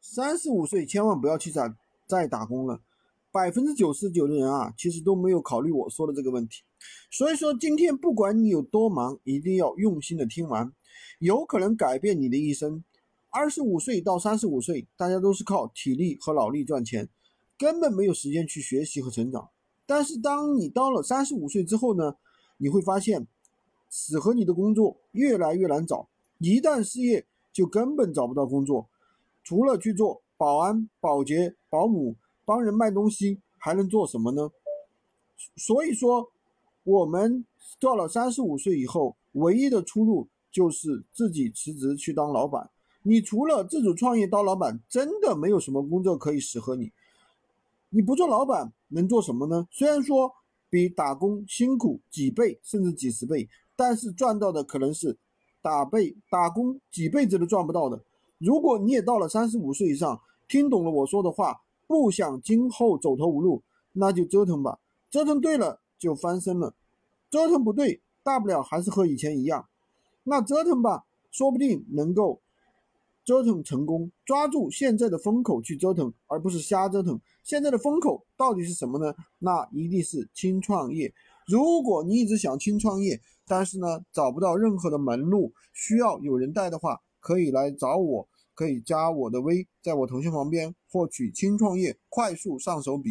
三十五岁千万不要去再再打工了。百分之九十九的人啊，其实都没有考虑我说的这个问题。所以说，今天不管你有多忙，一定要用心的听完，有可能改变你的一生。二十五岁到三十五岁，大家都是靠体力和脑力赚钱，根本没有时间去学习和成长。但是当你到了三十五岁之后呢，你会发现，适合你的工作越来越难找，一旦失业就根本找不到工作，除了去做保安、保洁、保姆。帮人卖东西还能做什么呢？所以说，我们到了三十五岁以后，唯一的出路就是自己辞职去当老板。你除了自主创业当老板，真的没有什么工作可以适合你。你不做老板能做什么呢？虽然说比打工辛苦几倍甚至几十倍，但是赚到的可能是打倍打工几辈子都赚不到的。如果你也到了三十五岁以上，听懂了我说的话。不想今后走投无路，那就折腾吧。折腾对了就翻身了，折腾不对，大不了还是和以前一样。那折腾吧，说不定能够折腾成功。抓住现在的风口去折腾，而不是瞎折腾。现在的风口到底是什么呢？那一定是轻创业。如果你一直想轻创业，但是呢找不到任何的门路，需要有人带的话，可以来找我。可以加我的微，在我头像旁边获取轻创业快速上手笔。